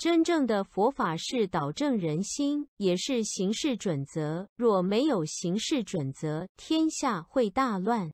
真正的佛法是导正人心也是行事准则。若没有行事准则天下会大乱。